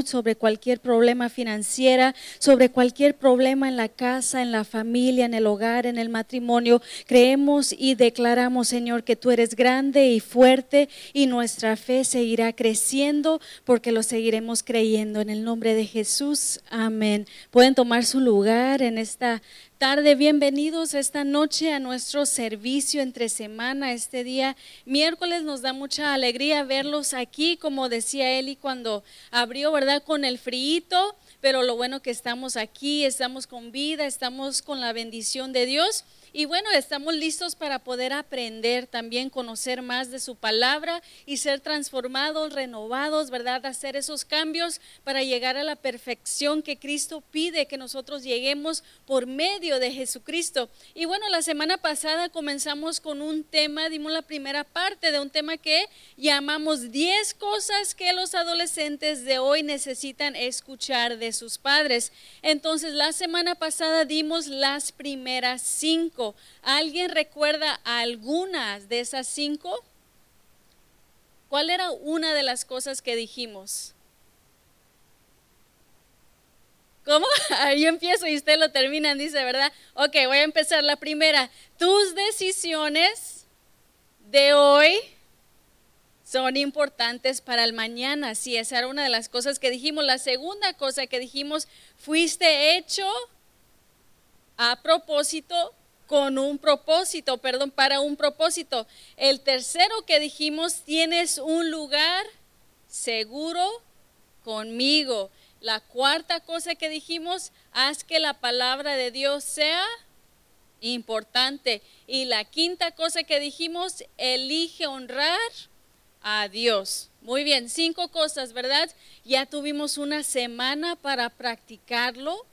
sobre cualquier problema financiera, sobre cualquier problema en la casa, en la familia, en el hogar, en el matrimonio. Creemos y declaramos, Señor, que tú eres grande y fuerte y nuestra fe seguirá creciendo porque lo seguiremos creyendo. En el nombre de Jesús, amén. Pueden tomar su lugar en esta tarde, bienvenidos esta noche a nuestro servicio entre semana, este día miércoles. Nos da mucha alegría verlos aquí, como decía Eli cuando abrió, ¿verdad? Con el frío, pero lo bueno que estamos aquí, estamos con vida, estamos con la bendición de Dios. Y bueno, estamos listos para poder aprender también, conocer más de su palabra y ser transformados, renovados, ¿verdad? Hacer esos cambios para llegar a la perfección que Cristo pide que nosotros lleguemos por medio de Jesucristo. Y bueno, la semana pasada comenzamos con un tema, dimos la primera parte de un tema que llamamos 10 cosas que los adolescentes de hoy necesitan escuchar de sus padres. Entonces, la semana pasada dimos las primeras cinco. ¿Alguien recuerda algunas de esas cinco? ¿Cuál era una de las cosas que dijimos? ¿Cómo? Yo empiezo y usted lo termina, dice, ¿verdad? Ok, voy a empezar la primera. Tus decisiones de hoy son importantes para el mañana. Sí, esa era una de las cosas que dijimos. La segunda cosa que dijimos, fuiste hecho a propósito con un propósito, perdón, para un propósito. El tercero que dijimos, tienes un lugar seguro conmigo. La cuarta cosa que dijimos, haz que la palabra de Dios sea importante. Y la quinta cosa que dijimos, elige honrar a Dios. Muy bien, cinco cosas, ¿verdad? Ya tuvimos una semana para practicarlo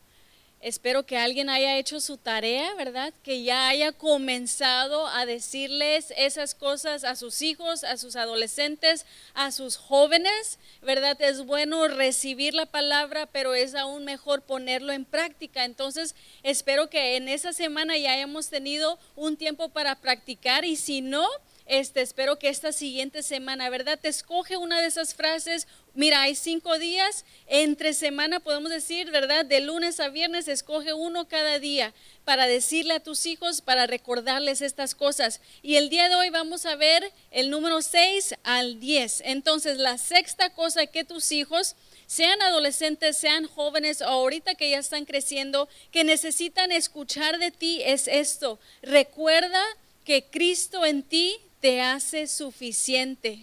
Espero que alguien haya hecho su tarea, ¿verdad? Que ya haya comenzado a decirles esas cosas a sus hijos, a sus adolescentes, a sus jóvenes, ¿verdad? Es bueno recibir la palabra, pero es aún mejor ponerlo en práctica. Entonces, espero que en esa semana ya hayamos tenido un tiempo para practicar y si no, este, espero que esta siguiente semana, ¿verdad? Te escoge una de esas frases. Mira, hay cinco días, entre semana podemos decir, ¿verdad? De lunes a viernes, escoge uno cada día para decirle a tus hijos, para recordarles estas cosas. Y el día de hoy vamos a ver el número 6 al 10. Entonces, la sexta cosa que tus hijos sean adolescentes, sean jóvenes o ahorita que ya están creciendo, que necesitan escuchar de ti es esto. Recuerda que Cristo en ti te hace suficiente.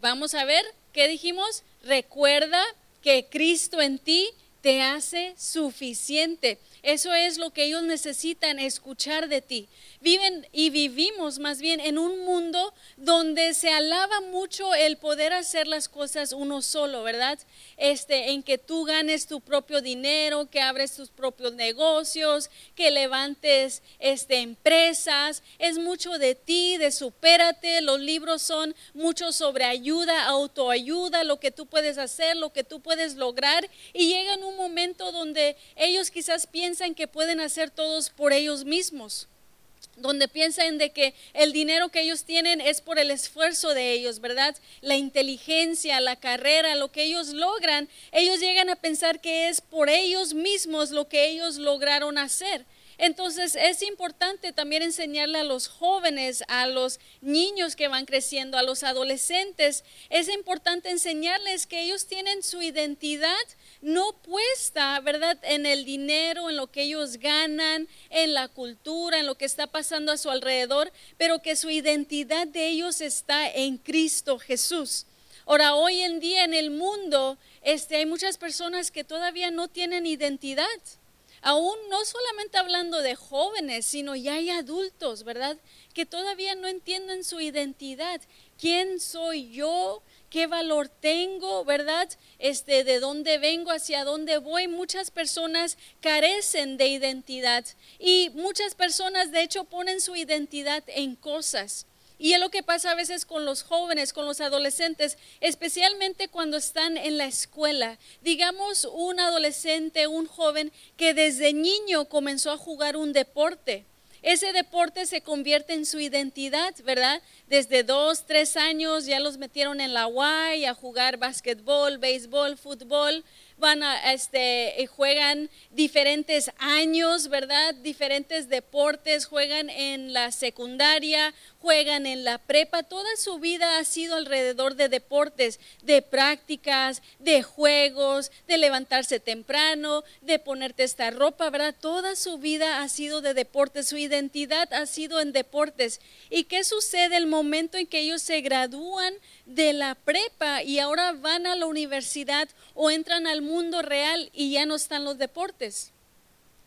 Vamos a ver, ¿qué dijimos? Recuerda que Cristo en ti te hace suficiente. Eso es lo que ellos necesitan escuchar de ti. Viven y vivimos más bien en un mundo donde se alaba mucho el poder hacer las cosas uno solo, ¿verdad? Este, en que tú ganes tu propio dinero, que abres tus propios negocios, que levantes este, empresas. Es mucho de ti, de supérate. Los libros son mucho sobre ayuda, autoayuda, lo que tú puedes hacer, lo que tú puedes lograr. Y llega en un momento donde ellos quizás piensan que pueden hacer todos por ellos mismos donde piensan de que el dinero que ellos tienen es por el esfuerzo de ellos, ¿verdad? La inteligencia, la carrera, lo que ellos logran, ellos llegan a pensar que es por ellos mismos lo que ellos lograron hacer. Entonces es importante también enseñarle a los jóvenes, a los niños que van creciendo, a los adolescentes, es importante enseñarles que ellos tienen su identidad no puesta, ¿verdad?, en el dinero, en lo que ellos ganan, en la cultura, en lo que está pasando a su alrededor, pero que su identidad de ellos está en Cristo Jesús. Ahora, hoy en día en el mundo este, hay muchas personas que todavía no tienen identidad aún no solamente hablando de jóvenes, sino ya hay adultos, ¿verdad? Que todavía no entienden su identidad. ¿Quién soy yo? ¿Qué valor tengo, verdad? Este, de dónde vengo, hacia dónde voy. Muchas personas carecen de identidad y muchas personas de hecho ponen su identidad en cosas. Y es lo que pasa a veces con los jóvenes, con los adolescentes, especialmente cuando están en la escuela. Digamos un adolescente, un joven que desde niño comenzó a jugar un deporte ese deporte se convierte en su identidad, ¿verdad? Desde dos, tres años ya los metieron en la Y a jugar básquetbol, béisbol, fútbol, van a, este, eh, juegan diferentes años, ¿verdad? Diferentes deportes, juegan en la secundaria, juegan en la prepa, toda su vida ha sido alrededor de deportes, de prácticas, de juegos, de levantarse temprano, de ponerte esta ropa, ¿verdad? Toda su vida ha sido de deportes, su identidad ha sido en deportes. ¿Y qué sucede el momento en que ellos se gradúan de la prepa y ahora van a la universidad o entran al mundo real y ya no están los deportes?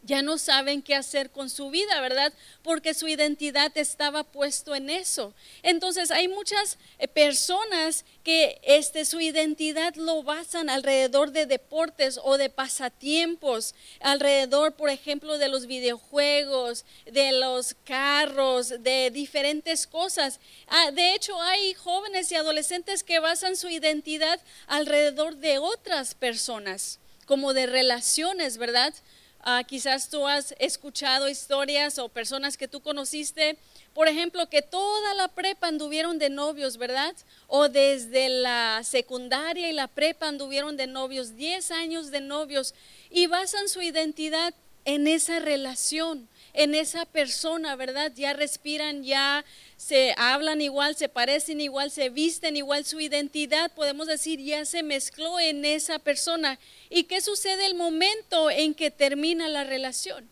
Ya no saben qué hacer con su vida, ¿verdad? Porque su identidad estaba puesto en eso. Entonces hay muchas eh, personas que este, su identidad lo basan alrededor de deportes o de pasatiempos, alrededor, por ejemplo, de los videojuegos, de los carros, de diferentes cosas. Ah, de hecho, hay jóvenes y adolescentes que basan su identidad alrededor de otras personas, como de relaciones, ¿verdad? Ah, quizás tú has escuchado historias o personas que tú conociste, por ejemplo, que toda la prepa anduvieron de novios, ¿verdad? O desde la secundaria y la prepa anduvieron de novios, 10 años de novios, y basan su identidad en esa relación en esa persona, ¿verdad? Ya respiran, ya se hablan igual, se parecen igual, se visten igual, su identidad, podemos decir, ya se mezcló en esa persona. ¿Y qué sucede el momento en que termina la relación?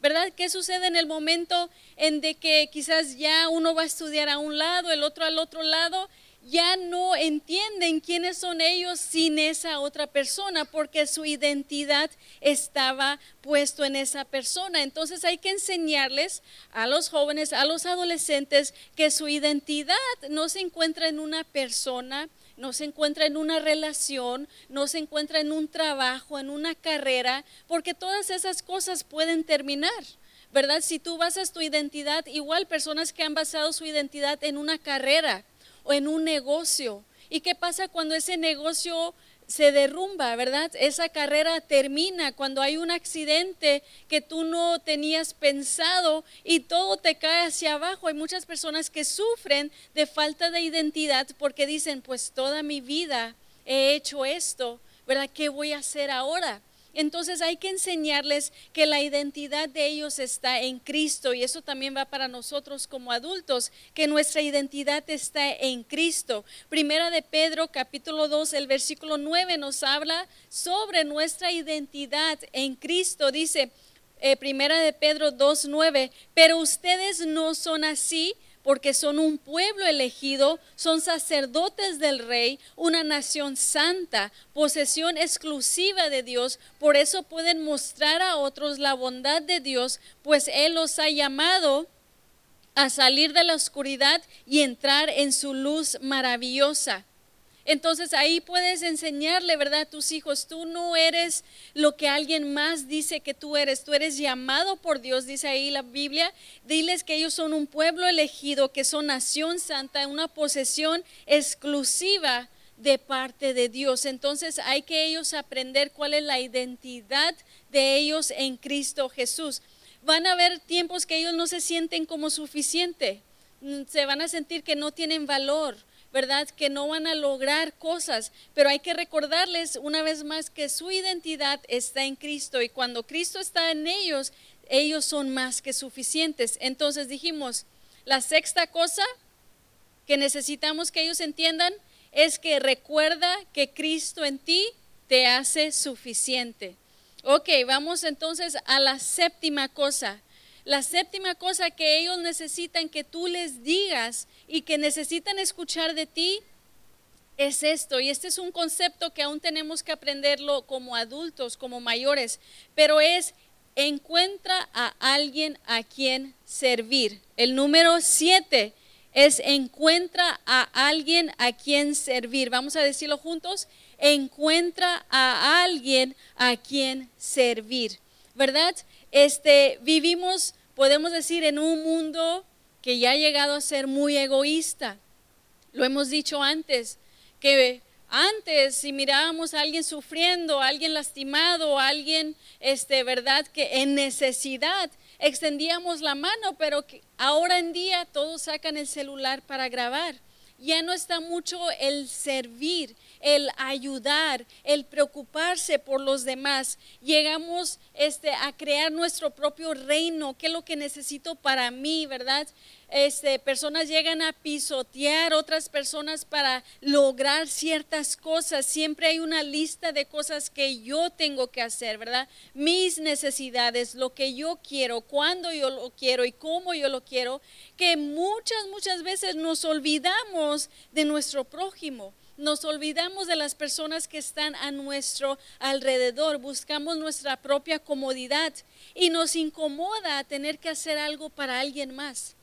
¿Verdad? ¿Qué sucede en el momento en de que quizás ya uno va a estudiar a un lado, el otro al otro lado ya no entienden quiénes son ellos sin esa otra persona, porque su identidad estaba puesto en esa persona. Entonces hay que enseñarles a los jóvenes, a los adolescentes, que su identidad no se encuentra en una persona, no se encuentra en una relación, no se encuentra en un trabajo, en una carrera, porque todas esas cosas pueden terminar. ¿Verdad? Si tú basas tu identidad, igual personas que han basado su identidad en una carrera, en un negocio. ¿Y qué pasa cuando ese negocio se derrumba, verdad? Esa carrera termina cuando hay un accidente que tú no tenías pensado y todo te cae hacia abajo. Hay muchas personas que sufren de falta de identidad porque dicen, pues toda mi vida he hecho esto, ¿verdad? ¿Qué voy a hacer ahora? Entonces hay que enseñarles que la identidad de ellos está en Cristo y eso también va para nosotros como adultos, que nuestra identidad está en Cristo. Primera de Pedro capítulo 2, el versículo 9 nos habla sobre nuestra identidad en Cristo. Dice, eh, Primera de Pedro 2, 9, pero ustedes no son así porque son un pueblo elegido, son sacerdotes del rey, una nación santa, posesión exclusiva de Dios. Por eso pueden mostrar a otros la bondad de Dios, pues Él los ha llamado a salir de la oscuridad y entrar en su luz maravillosa. Entonces ahí puedes enseñarle, ¿verdad? A tus hijos, tú no eres lo que alguien más dice que tú eres, tú eres llamado por Dios, dice ahí la Biblia. Diles que ellos son un pueblo elegido, que son nación santa, una posesión exclusiva de parte de Dios. Entonces hay que ellos aprender cuál es la identidad de ellos en Cristo Jesús. Van a haber tiempos que ellos no se sienten como suficiente, mm, se van a sentir que no tienen valor ¿verdad? Que no van a lograr cosas, pero hay que recordarles una vez más que su identidad está en Cristo y cuando Cristo está en ellos, ellos son más que suficientes. Entonces dijimos, la sexta cosa que necesitamos que ellos entiendan es que recuerda que Cristo en ti te hace suficiente. Ok, vamos entonces a la séptima cosa. La séptima cosa que ellos necesitan que tú les digas y que necesitan escuchar de ti es esto. Y este es un concepto que aún tenemos que aprenderlo como adultos, como mayores, pero es encuentra a alguien a quien servir. El número siete es encuentra a alguien a quien servir. Vamos a decirlo juntos. Encuentra a alguien a quien servir. ¿Verdad? Este vivimos podemos decir, en un mundo que ya ha llegado a ser muy egoísta. Lo hemos dicho antes, que Antes, si mirábamos a alguien sufriendo, a alguien lastimado, a alguien, este, verdad, que en necesidad, extendíamos la mano, pero que ahora en día todos sacan el celular para grabar. Ya no está mucho el servir, el ayudar, el preocuparse por los demás. Llegamos este, a crear nuestro propio reino, qué es lo que necesito para mí, ¿verdad? Este, personas llegan a pisotear otras personas para lograr ciertas cosas. Siempre hay una lista de cosas que yo tengo que hacer, ¿verdad? Mis necesidades, lo que yo quiero, cuándo yo lo quiero y cómo yo lo quiero, que muchas, muchas veces nos olvidamos de nuestro prójimo nos olvidamos de las personas que están a nuestro alrededor, buscamos nuestra propia comodidad y nos incomoda tener que hacer algo para alguien más.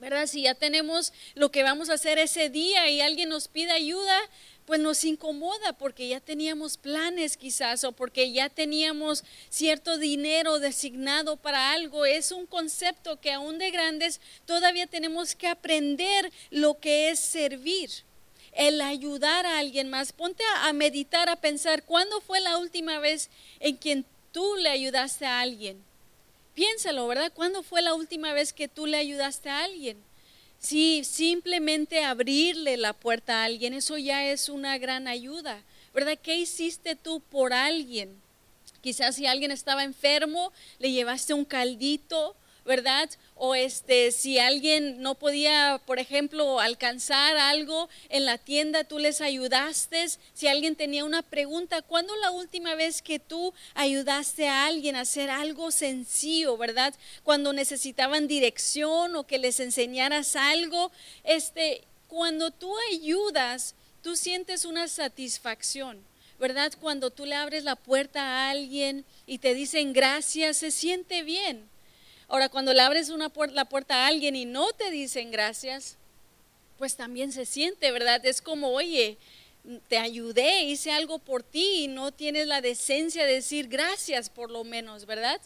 ¿Verdad? Si ya tenemos lo que vamos a hacer ese día y alguien nos pide ayuda, pues nos incomoda porque ya teníamos planes quizás o porque ya teníamos cierto dinero designado para algo. Es un concepto que aún de grandes todavía tenemos que aprender lo que es servir el ayudar a alguien más. Ponte a, meditar, a pensar, ¿cuándo fue la última vez en quien tú le ayudaste a alguien? Piénsalo, ¿verdad? ¿Cuándo fue la última vez que tú le ayudaste a alguien? Si simplemente abrirle la puerta a alguien, eso ya es una gran ayuda, ¿verdad? ¿Qué hiciste tú por alguien? Quizás si alguien estaba enfermo, le llevaste un caldito, ¿verdad? O este, si alguien no podía, por ejemplo, alcanzar algo en la tienda, tú les ayudaste. Si alguien tenía una pregunta, ¿cuándo la última vez que tú ayudaste a alguien a hacer algo sencillo, verdad? Cuando necesitaban dirección o que les enseñaras algo, este, cuando tú ayudas, tú sientes una satisfacción. ¿Verdad? Cuando tú le abres la puerta a alguien y te dicen gracias, se siente bien. Ahora, cuando le abres una la puerta a alguien y no te dicen gracias, pues también se siente, ¿verdad? Es como, oye, te ayudé, hice algo por ti y no tienes la decencia de decir gracias por lo menos, ¿verdad?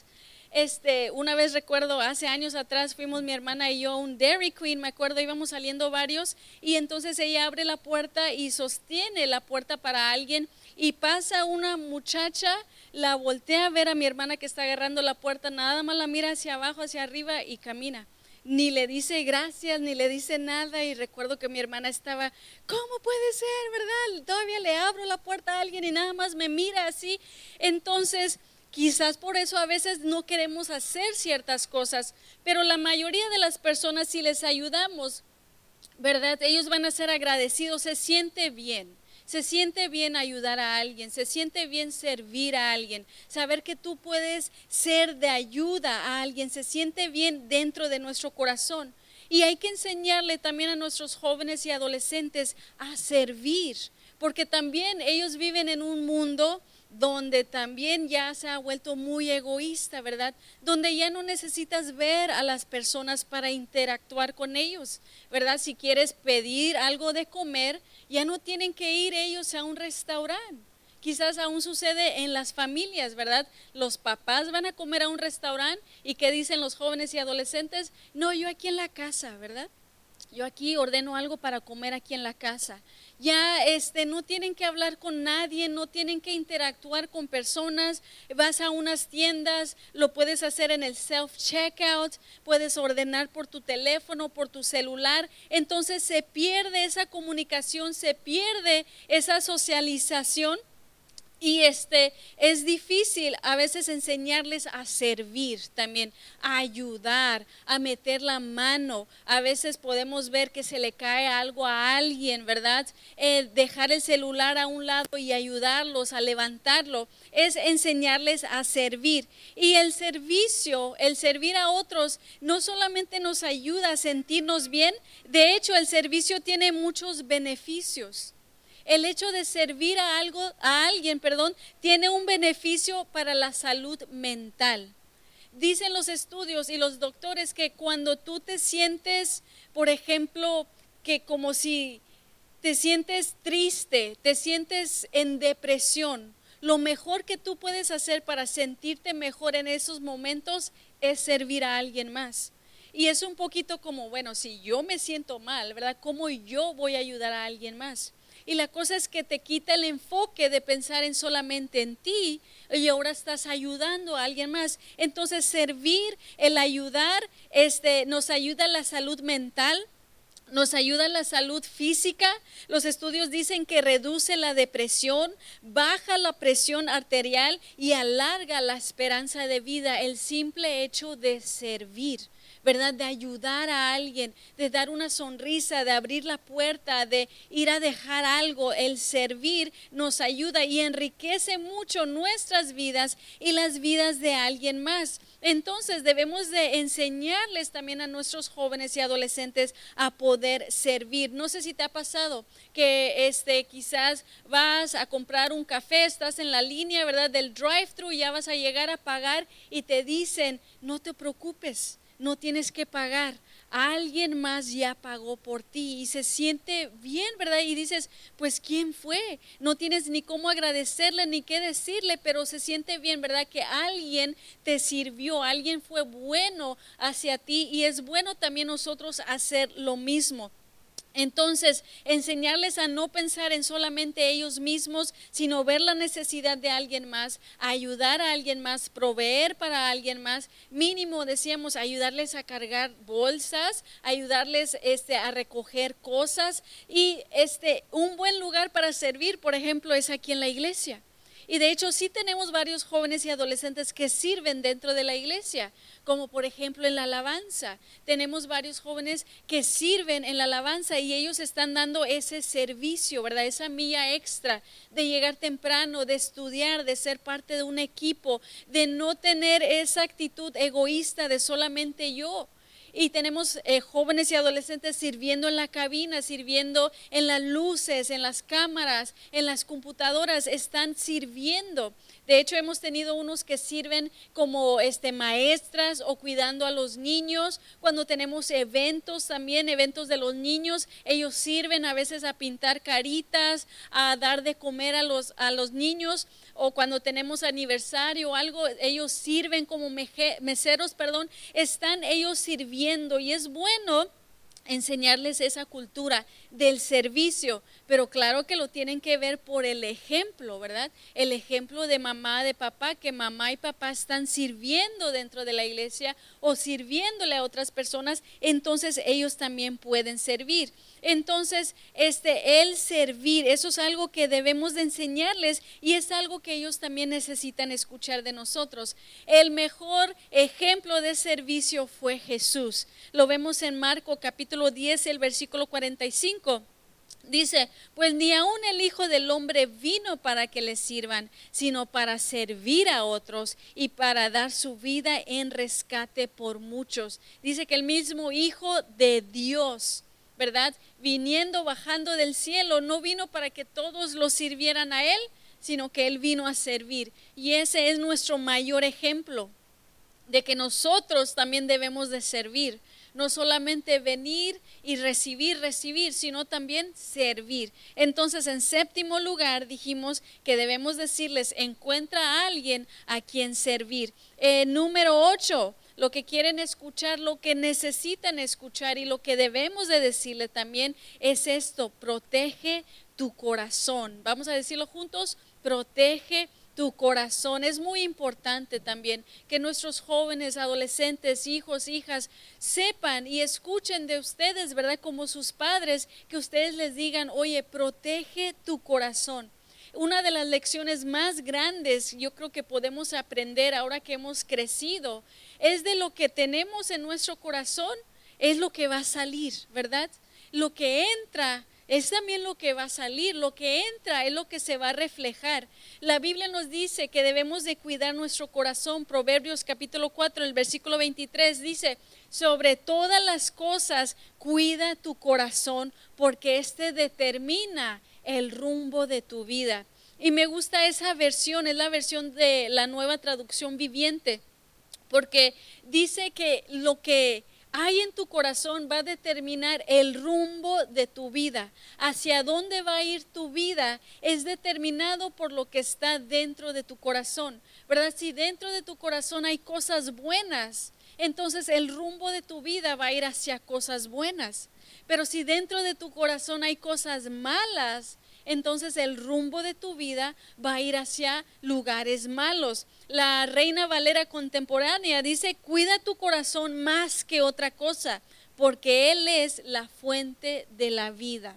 Este, una vez recuerdo, hace años atrás fuimos mi hermana y yo a un Dairy Queen, me acuerdo, íbamos saliendo varios y entonces ella abre la puerta y sostiene la puerta para alguien y pasa una muchacha, la voltea a ver a mi hermana que está agarrando la puerta, nada más la mira hacia abajo, hacia arriba y camina. Ni le dice gracias, ni le dice nada. Y recuerdo que mi hermana estaba, ¿cómo puede ser, verdad? Todavía le abro la puerta a alguien y nada más me mira así. Entonces, Quizás por eso a veces no queremos hacer ciertas cosas, pero la mayoría de las personas si les ayudamos, ¿verdad? Ellos van a ser agradecidos, se siente bien. Se siente bien ayudar a alguien, se siente bien servir a alguien, saber que tú puedes ser de ayuda a alguien, se siente bien dentro de nuestro corazón. Y hay que enseñarle también a nuestros jóvenes y adolescentes a servir, porque también ellos viven en un mundo donde también ya se ha vuelto muy egoísta, ¿verdad? Donde ya no necesitas ver a las personas para interactuar con ellos, ¿verdad? Si quieres pedir algo de comer, ya no tienen que ir ellos a un restaurante. Quizás aún sucede en las familias, ¿verdad? Los papás van a comer a un restaurante y ¿qué dicen los jóvenes y adolescentes? No, yo aquí en la casa, ¿verdad? Yo aquí ordeno algo para comer aquí en la casa. Ya este, no tienen que hablar con nadie, no tienen que interactuar con personas, vas a unas tiendas, lo puedes hacer en el self-checkout, puedes ordenar por tu teléfono, por tu celular, entonces se pierde esa comunicación, se pierde esa socialización y este es difícil a veces enseñarles a servir también, a ayudar, a meter la mano. A veces podemos ver que se le cae algo a alguien, ¿verdad? dejar el celular a un lado y ayudarlos a levantarlo es enseñarles a servir. Y el servicio, el servir a otros, no solamente nos ayuda a sentirnos bien, de hecho el servicio tiene muchos beneficios. El hecho de servir a algo a alguien, perdón, tiene un beneficio para la salud mental. Dicen los estudios y los doctores que cuando tú te sientes, por ejemplo, que como si te sientes triste, te sientes en depresión, lo mejor que tú puedes hacer para sentirte mejor en esos momentos es servir a alguien más. Y es un poquito como, bueno, si yo me siento mal, ¿verdad? ¿Cómo yo voy a ayudar a alguien más? Y la cosa es que te quita el enfoque de pensar en solamente en ti y ahora estás ayudando a alguien más. Entonces servir, el ayudar, este, nos ayuda a la salud mental, nos ayuda en la salud física. Los estudios dicen que reduce la depresión, baja la presión arterial y alarga la esperanza de vida. El simple hecho de servir. ¿Verdad? De ayudar a alguien, de dar una sonrisa, de abrir la puerta, de ir a dejar algo. El servir nos ayuda y enriquece mucho nuestras vidas y las vidas de alguien más. Entonces debemos de enseñarles también a nuestros jóvenes y adolescentes a poder servir. No sé si te ha pasado que este quizás vas a comprar un café, estás en la línea, ¿verdad? Del drive-thru, ya vas a llegar a pagar y te dicen, "No te preocupes, no tienes que pagar. Alguien más ya pagó por ti y se siente bien, ¿verdad? Y dices, pues ¿quién fue? No tienes ni cómo agradecerle ni qué decirle, pero se siente bien, ¿verdad? Que alguien te sirvió, alguien fue bueno hacia ti y es bueno también nosotros hacer lo mismo. Entonces, enseñarles a no pensar en solamente ellos mismos, sino ver la necesidad de alguien más, ayudar a alguien más, proveer para alguien más, mínimo decíamos ayudarles a cargar bolsas, ayudarles este a recoger cosas y este un buen lugar para servir, por ejemplo, es aquí en la iglesia. Y de hecho sí tenemos varios jóvenes y adolescentes que sirven dentro de la iglesia, como por ejemplo en la alabanza. Tenemos varios jóvenes que sirven en la alabanza y ellos están dando ese servicio, ¿verdad? Esa milla extra de llegar temprano, de estudiar, de ser parte de un equipo, de no tener esa actitud egoísta de solamente yo y tenemos eh, jóvenes y adolescentes sirviendo en la cabina, sirviendo en las luces, en las cámaras, en las computadoras, están sirviendo. De hecho, hemos tenido unos que sirven como este, maestras o cuidando a los niños. Cuando tenemos eventos también, eventos de los niños, ellos sirven a veces a pintar caritas, a dar de comer a los, a los niños. O cuando tenemos aniversario o algo, ellos sirven como meseros, perdón, están ellos sirviendo. Y es bueno enseñarles esa cultura del servicio, pero claro que lo tienen que ver por el ejemplo, ¿verdad? El ejemplo de mamá, de papá, que mamá y papá están sirviendo dentro de la iglesia o sirviéndole a otras personas, entonces ellos también pueden servir. Entonces, este el servir, eso es algo que debemos de enseñarles y es algo que ellos también necesitan escuchar de nosotros. El mejor ejemplo de servicio fue Jesús. Lo vemos en Marco capítulo 10, el versículo 45. Dice, pues ni aun el Hijo del Hombre vino para que le sirvan, sino para servir a otros y para dar su vida en rescate por muchos. Dice que el mismo Hijo de Dios ¿verdad? Viniendo, bajando del cielo, no vino para que todos lo sirvieran a Él, sino que Él vino a servir. Y ese es nuestro mayor ejemplo de que nosotros también debemos de servir. No solamente venir y recibir, recibir, sino también servir. Entonces, en séptimo lugar, dijimos que debemos decirles, encuentra a alguien a quien servir. Eh, número ocho, lo que quieren escuchar, lo que necesitan escuchar y lo que debemos de decirle también es esto, protege tu corazón. Vamos a decirlo juntos, protege tu corazón. Es muy importante también que nuestros jóvenes, adolescentes, hijos, hijas sepan y escuchen de ustedes, ¿verdad? Como sus padres, que ustedes les digan, oye, protege tu corazón una de las lecciones más grandes yo creo que podemos aprender ahora que hemos crecido es de lo que tenemos en nuestro corazón, es lo que va a salir, ¿verdad? Lo que entra es también lo que va a salir, lo que entra es lo que se va a reflejar. La Biblia nos dice que debemos de cuidar nuestro corazón. Proverbios capítulo 4, el versículo 23 dice, sobre todas las cosas cuida tu corazón porque éste determina el rumbo de tu vida. Y me gusta esa versión, es la versión de la nueva traducción viviente, porque dice que lo que hay en tu corazón va a determinar el rumbo de tu vida. Hacia dónde va a ir tu vida es determinado por lo que está dentro de tu corazón. ¿Verdad? Si dentro de tu corazón hay cosas buenas, entonces el rumbo de tu vida va a ir hacia cosas buenas. Pero si dentro de tu corazón hay cosas malas, entonces el rumbo de tu vida va a ir hacia lugares malos. La Reina Valera contemporánea dice, cuida tu corazón más que otra cosa, porque Él es la fuente de la vida.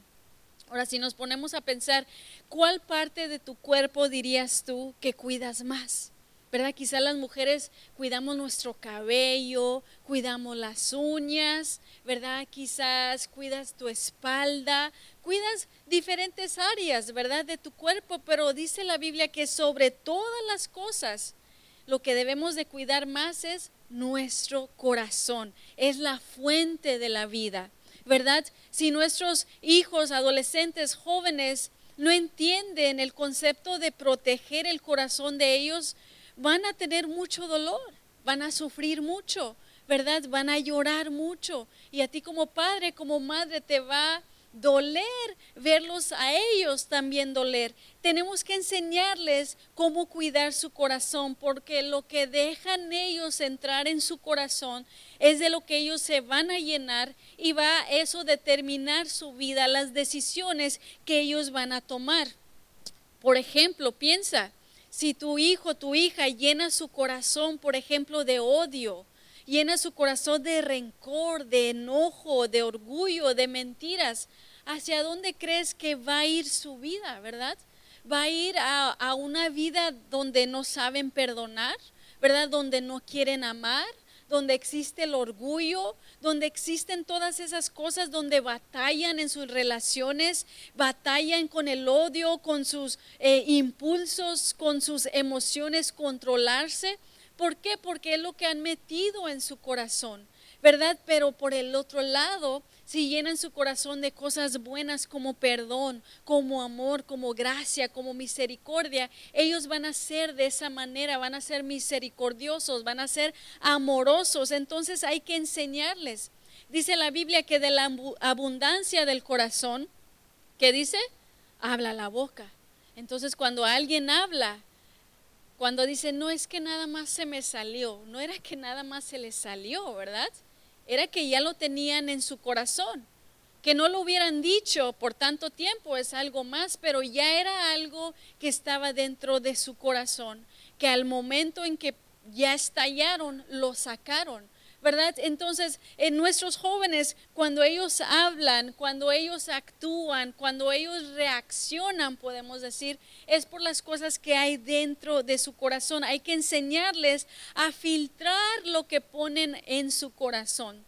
Ahora, si nos ponemos a pensar, ¿cuál parte de tu cuerpo dirías tú que cuidas más? ¿Verdad? Quizás las mujeres cuidamos nuestro cabello, cuidamos las uñas, ¿verdad? Quizás cuidas tu espalda, cuidas diferentes áreas, ¿verdad? De tu cuerpo, pero dice la Biblia que sobre todas las cosas lo que debemos de cuidar más es nuestro corazón, es la fuente de la vida, ¿verdad? Si nuestros hijos, adolescentes, jóvenes no entienden el concepto de proteger el corazón de ellos, van a tener mucho dolor, van a sufrir mucho, ¿verdad? Van a llorar mucho. Y a ti como padre, como madre, te va a doler verlos a ellos también doler. Tenemos que enseñarles cómo cuidar su corazón, porque lo que dejan ellos entrar en su corazón es de lo que ellos se van a llenar y va eso determinar su vida, las decisiones que ellos van a tomar. Por ejemplo, piensa, si tu hijo, tu hija llena su corazón, por ejemplo, de odio, llena su corazón de rencor, de enojo, de orgullo, de mentiras, ¿hacia dónde crees que va a ir su vida, verdad? ¿Va a ir a, a una vida donde no saben perdonar, verdad? Donde no quieren amar, donde existe el orgullo, donde existen todas esas cosas, donde batallan en sus relaciones, batallan con el odio, con sus eh, impulsos, con sus emociones, controlarse. ¿Por qué? Porque es lo que han metido en su corazón, ¿verdad? Pero por el otro lado, si llenan su corazón de cosas buenas como perdón, como amor, como gracia, como misericordia, ellos van a ser de esa manera, van a ser misericordiosos, van a ser amorosos. Entonces hay que enseñarles. Dice la Biblia que de la abundancia del corazón, ¿qué dice? Habla la boca. Entonces cuando alguien habla, cuando dice, no es que nada más se me salió, no era que nada más se le salió, ¿verdad? Era que ya lo tenían en su corazón. Que no lo hubieran dicho por tanto tiempo es algo más, pero ya era algo que estaba dentro de su corazón, que al momento en que ya estallaron, lo sacaron. ¿Verdad? Entonces, en nuestros jóvenes, cuando ellos hablan, cuando ellos actúan, cuando ellos reaccionan, podemos decir, es por las cosas que hay dentro de su corazón. Hay que enseñarles a filtrar lo que ponen en su corazón,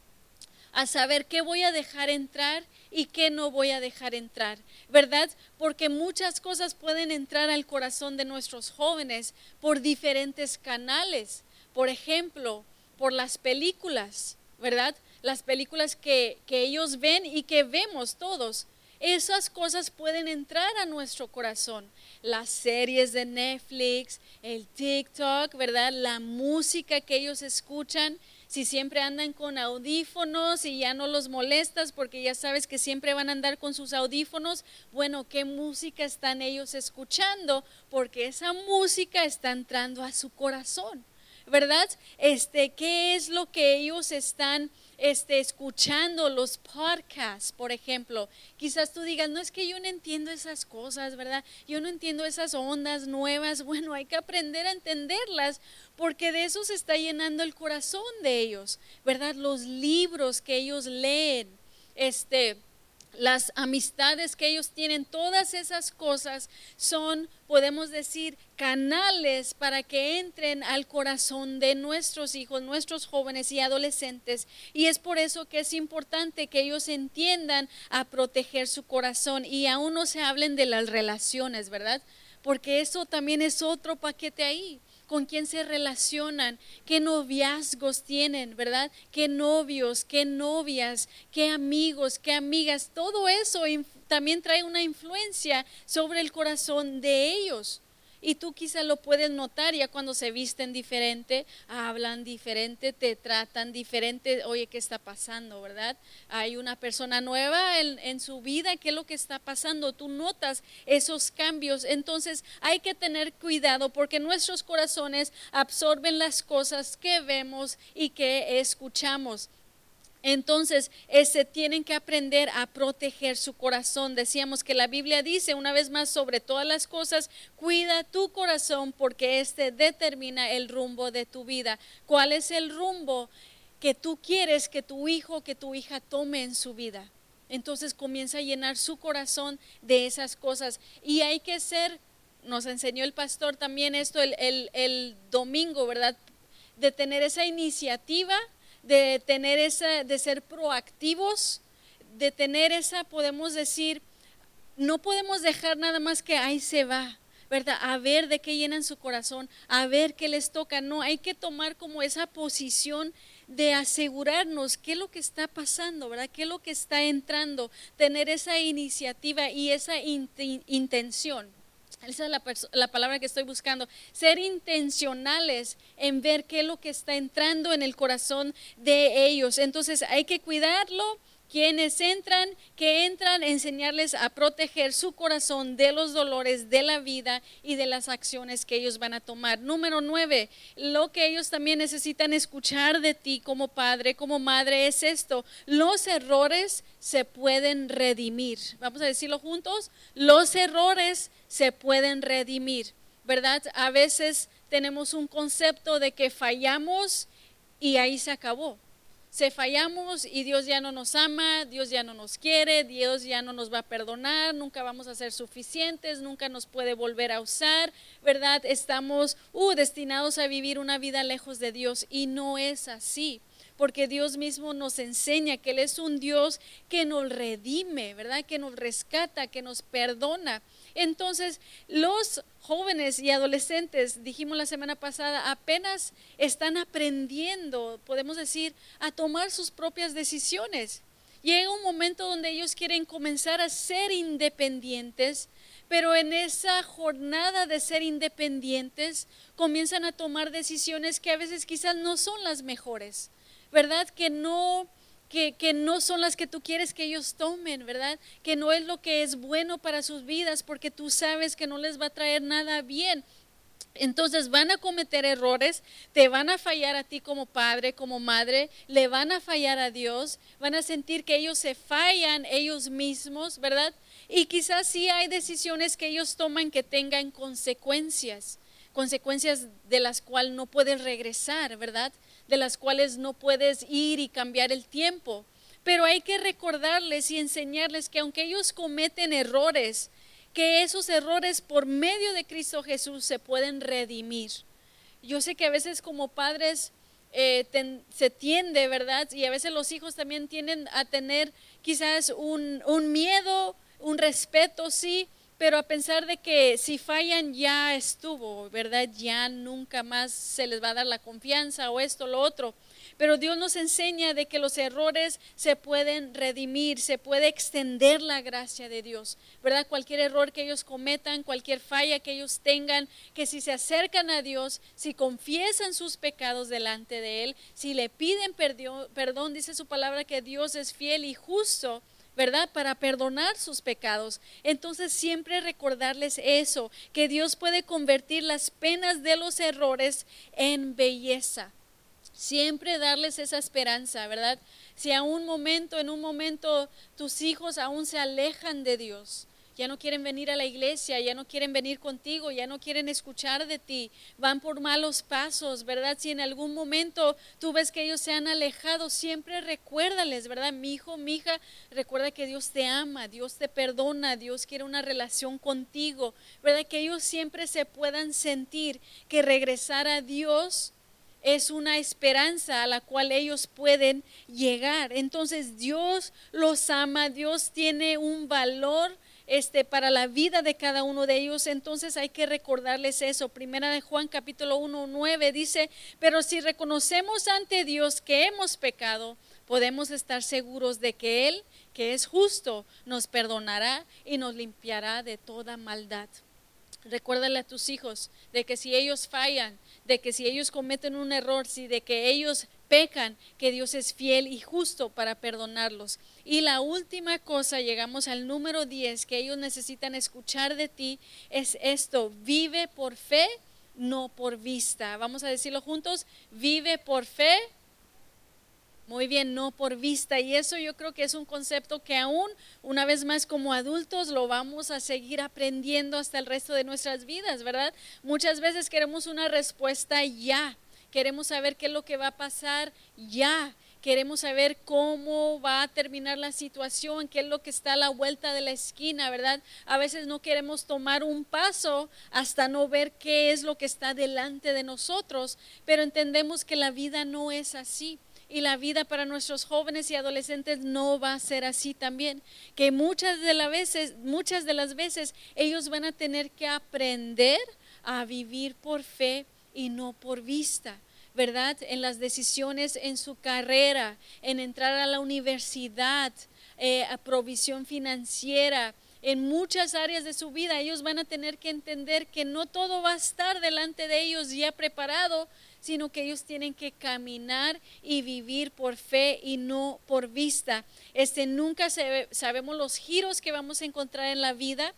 a saber qué voy a dejar entrar y qué no voy a dejar entrar, ¿verdad? Porque muchas cosas pueden entrar al corazón de nuestros jóvenes por diferentes canales. Por ejemplo, por las películas, ¿verdad? Las películas que, ellos ven y que vemos todos. Esas cosas pueden entrar a nuestro corazón. Las series de Netflix, el TikTok, ¿verdad? La música que ellos escuchan. Si siempre andan con audífonos y ya no los molestas porque ya sabes que siempre van a andar con sus audífonos, bueno, ¿qué música están ellos escuchando? Porque esa música está entrando a su corazón. ¿Verdad? Este, ¿qué es lo que ellos están este, escuchando los podcasts, por ejemplo? Quizás tú digas, no es que yo no entiendo esas cosas, ¿verdad? Yo no entiendo esas ondas nuevas. Bueno, hay que aprender a entenderlas porque de eso se está llenando el corazón de ellos, ¿verdad? Los libros que ellos leen, este, las amistades que ellos tienen, todas esas cosas son, podemos decir, canales para que entren al corazón de nuestros hijos, nuestros jóvenes y adolescentes. Y es por eso que es importante que ellos entiendan a proteger su corazón y aún no se hablen de las relaciones, ¿verdad? Porque eso también es otro paquete ahí con quién se relacionan, qué noviazgos tienen, ¿verdad? Qué novios, qué novias, qué amigos, qué amigas, todo eso también trae una influencia sobre el corazón de ellos. Y tú quizá lo puedes notar ya cuando se visten diferente, hablan diferente, te tratan diferente. Oye, ¿qué está pasando, verdad? Hay una persona nueva en, en, su vida, ¿qué es lo que está pasando? Tú notas esos cambios. Entonces hay que tener cuidado porque nuestros corazones absorben las cosas que vemos y que escuchamos. Entonces, ese, tienen que aprender a proteger su corazón. Decíamos que la Biblia dice una vez más sobre todas las cosas, cuida tu corazón porque este determina el rumbo de tu vida. ¿Cuál es el rumbo que tú quieres que tu hijo, que tu hija tome en su vida? Entonces comienza a llenar su corazón de esas cosas. Y hay que ser, nos enseñó el pastor también esto el, el domingo, ¿verdad? De tener esa iniciativa de tener esa, de ser proactivos, de tener esa, podemos decir, no podemos dejar nada más que ahí se va, ¿verdad? A ver de qué llenan su corazón, a ver qué les toca. No, hay que tomar como esa posición de asegurarnos qué es lo que está pasando, ¿verdad? ¿Qué es lo que está entrando? Tener esa iniciativa y esa intención. Esa es la, la, palabra que estoy buscando. Ser intencionales en ver qué es lo que está entrando en el corazón de ellos. Entonces hay que cuidarlo quienes entran, que entran, enseñarles a proteger su corazón de los dolores de la vida y de las acciones que ellos van a tomar. Número nueve, lo que ellos también necesitan escuchar de ti como padre, como madre, es esto. Los errores se pueden redimir. Vamos a decirlo juntos. Los errores se pueden redimir, ¿verdad? A veces tenemos un concepto de que fallamos y ahí se acabó se fallamos y Dios ya no nos ama, Dios ya no nos quiere, Dios ya no nos va a perdonar, nunca vamos a ser suficientes, nunca nos puede volver a usar, ¿verdad? Estamos uh, destinados a vivir una vida lejos de Dios y no es así porque Dios mismo nos enseña que Él es un Dios que nos redime, ¿verdad? Que nos rescata, que nos perdona. Entonces, los jóvenes y adolescentes, dijimos la semana pasada, apenas están aprendiendo, podemos decir, a tomar sus propias decisiones. Llega un momento donde ellos quieren comenzar a ser independientes, pero en esa jornada de ser independientes comienzan a tomar decisiones que a veces quizás no son las mejores, ¿verdad? Que no que, no son las que tú quieres que ellos tomen, ¿verdad? Que no es lo que es bueno para sus vidas porque tú sabes que no les va a traer nada bien. Entonces van a cometer errores, te van a fallar a ti como padre, como madre, le van a fallar a Dios, van a sentir que ellos se fallan ellos mismos, ¿verdad? Y quizás sí hay decisiones que ellos toman que tengan consecuencias, consecuencias de las cuales no pueden regresar, ¿verdad? De las cuales no puedes ir y cambiar el tiempo. Pero hay que recordarles y enseñarles que aunque ellos cometen errores, que esos errores por medio de Cristo Jesús se pueden redimir. Yo sé que a veces como padres eh, se tiende, ¿verdad? Y a veces los hijos también tienden a tener quizás un, un miedo, un respeto, sí, pero a pensar de que si fallan ya estuvo, ¿verdad? Ya nunca más se les va a dar la confianza o esto, lo otro. Pero Dios nos enseña de que los errores se pueden redimir, se puede extender la gracia de Dios, ¿verdad? Cualquier error que ellos cometan, cualquier falla que ellos tengan, que si se acercan a Dios, si confiesan sus pecados delante de Él, si le piden perdón dice su palabra que Dios es fiel y justo, ¿verdad? Para perdonar sus pecados. Entonces siempre recordarles eso, que Dios puede convertir las penas de los errores en belleza. Siempre darles esa esperanza, ¿verdad? Si a un momento, en un momento, tus hijos aún se alejan de Dios, ya no quieren venir a la iglesia, ya no quieren venir contigo, ya no quieren escuchar de ti, van por malos pasos, ¿verdad? Si en algún momento tú ves que ellos se han alejado, siempre recuérdales, ¿verdad? Mi hijo, mi hija, recuerda que Dios te ama, Dios te perdona, Dios quiere una relación contigo, ¿verdad? Que ellos siempre se puedan sentir que regresar a Dios es una esperanza a la cual ellos pueden llegar. Entonces Dios los ama, Dios tiene un valor este, para la vida de cada uno de ellos. Entonces hay que recordarles eso. Primera de Juan capítulo 1, 9 dice, pero si reconocemos ante Dios que hemos pecado, podemos estar seguros de que Él, que es justo, nos perdonará y nos limpiará de toda maldad. Recuérdale a tus hijos de que si ellos fallan, de que si ellos cometen un error, si de que ellos pecan, que Dios es fiel y justo para perdonarlos. Y la última cosa, llegamos al número 10, que ellos necesitan escuchar de ti, es esto, vive por fe, no por vista. Vamos a decirlo juntos, vive por fe, Muy bien, no por vista. Y eso yo creo que es un concepto que aún, una vez más, como adultos lo vamos a seguir aprendiendo hasta el resto de nuestras vidas, ¿verdad? Muchas veces queremos una respuesta ya. Queremos saber qué es lo que va a pasar ya. Queremos saber cómo va a terminar la situación, qué es lo que está a la vuelta de la esquina, ¿verdad? A veces no queremos tomar un paso hasta no ver qué es lo que está delante de nosotros, pero entendemos que la vida no es así y la vida para nuestros jóvenes y adolescentes no va a ser así también, que muchas de las veces, muchas de las veces ellos van a tener que aprender a vivir por fe y no por vista. ¿Verdad? En las decisiones en su carrera, en entrar a la universidad, eh, a provisión financiera, en muchas áreas de su vida, ellos van a tener que entender que no todo va a estar delante de ellos ya preparado, sino que ellos tienen que caminar y vivir por fe y no por vista. Este nunca sabemos los giros que vamos a encontrar en la vida.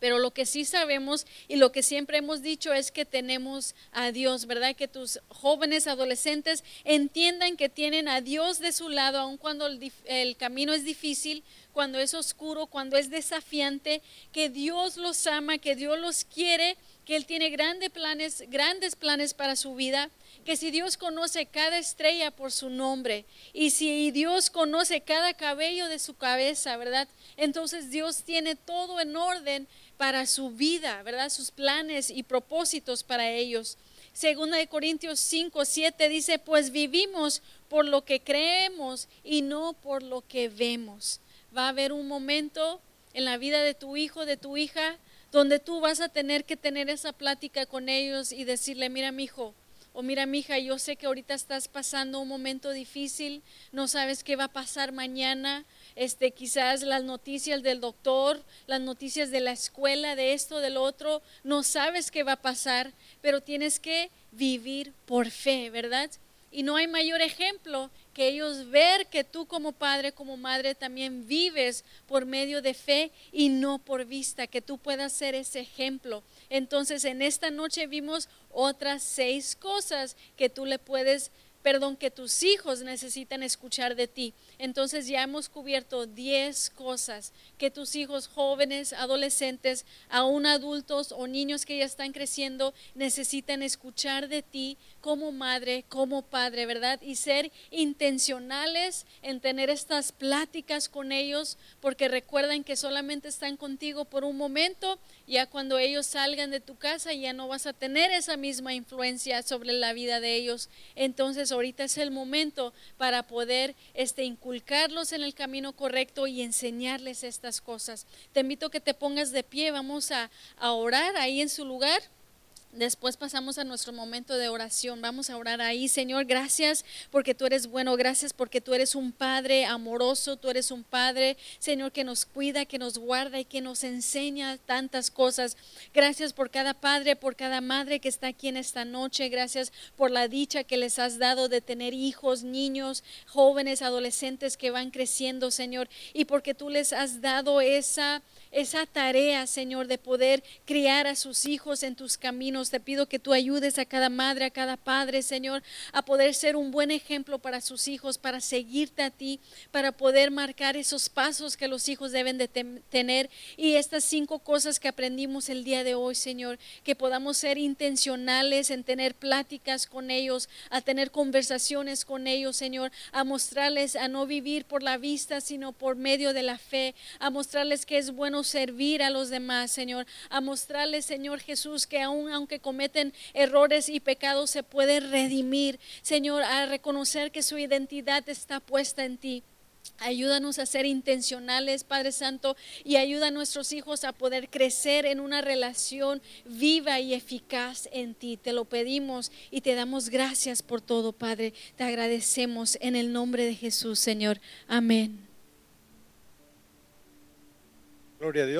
Pero lo que sí sabemos y lo que siempre hemos dicho es que tenemos a Dios, ¿verdad? Que tus jóvenes adolescentes entiendan que tienen a Dios de su lado, aun cuando el, el camino es difícil, cuando es oscuro, cuando es desafiante, que Dios los ama, que Dios los quiere que Él tiene grandes planes, grandes planes para su vida, que si Dios conoce cada estrella por su nombre y si Dios conoce cada cabello de su cabeza, ¿verdad? Entonces Dios tiene todo en orden para su vida, ¿verdad? Sus planes y propósitos para ellos. Segunda de Corintios 5, 7 dice, pues vivimos por lo que creemos y no por lo que vemos. Va a haber un momento en la vida de tu hijo, de tu hija, donde tú vas a tener que tener esa plática con ellos y decirle, mira mi hijo, o mira mi hija, yo sé que ahorita estás pasando un momento difícil, no sabes qué va a pasar mañana, este, quizás las noticias del doctor, las noticias de la escuela, de esto, del otro, no sabes qué va a pasar, pero tienes que vivir por fe, ¿verdad? Y no hay mayor ejemplo que ellos ver que tú como padre, como madre también vives por medio de fe y no por vista, que tú puedas ser ese ejemplo. Entonces en esta noche vimos otras seis cosas que tú le puedes perdón, que tus hijos necesitan escuchar de ti. Entonces ya hemos cubierto 10 cosas que tus hijos jóvenes, adolescentes, aún adultos o niños que ya están creciendo necesitan escuchar de ti como madre, como padre, ¿verdad? Y ser intencionales en tener estas pláticas con ellos, porque recuerden que solamente están contigo por un momento, ya cuando ellos salgan de tu casa ya no vas a tener esa misma influencia sobre la vida de ellos. Entonces ahorita es el momento para poder este, inculcarlos en el camino correcto y enseñarles estas cosas. Te invito que te pongas de pie, vamos a, a orar ahí en su lugar. Después pasamos a nuestro momento de oración. Vamos a orar ahí, Señor. Gracias porque tú eres bueno. Gracias porque tú eres un Padre amoroso. Tú eres un Padre, Señor, que nos cuida, que nos guarda y que nos enseña tantas cosas. Gracias por cada Padre, por cada Madre que está aquí en esta noche. Gracias por la dicha que les has dado de tener hijos, niños, jóvenes, adolescentes que van creciendo, Señor. Y porque tú les has dado esa esa tarea, Señor, de poder criar a sus hijos en tus caminos. Te pido que tú ayudes a cada madre, a cada padre, Señor, a poder ser un buen ejemplo para sus hijos, para seguirte a ti, para poder marcar esos pasos que los hijos deben de tener. Y estas cinco cosas que aprendimos el día de hoy, Señor, que podamos ser intencionales en tener pláticas con ellos, a tener conversaciones con ellos, Señor, a mostrarles a no vivir por la vista, sino por medio de la fe, a mostrarles que es bueno servir a los demás, Señor, a mostrarles, Señor Jesús, que aun aunque cometen errores y pecados se puede redimir, Señor, a reconocer que su identidad está puesta en ti. Ayúdanos a ser intencionales, Padre Santo, y ayuda a nuestros hijos a poder crecer en una relación viva y eficaz en ti. Te lo pedimos y te damos gracias por todo, Padre. Te agradecemos en el nombre de Jesús, Señor. Amén. Gloria a Dios.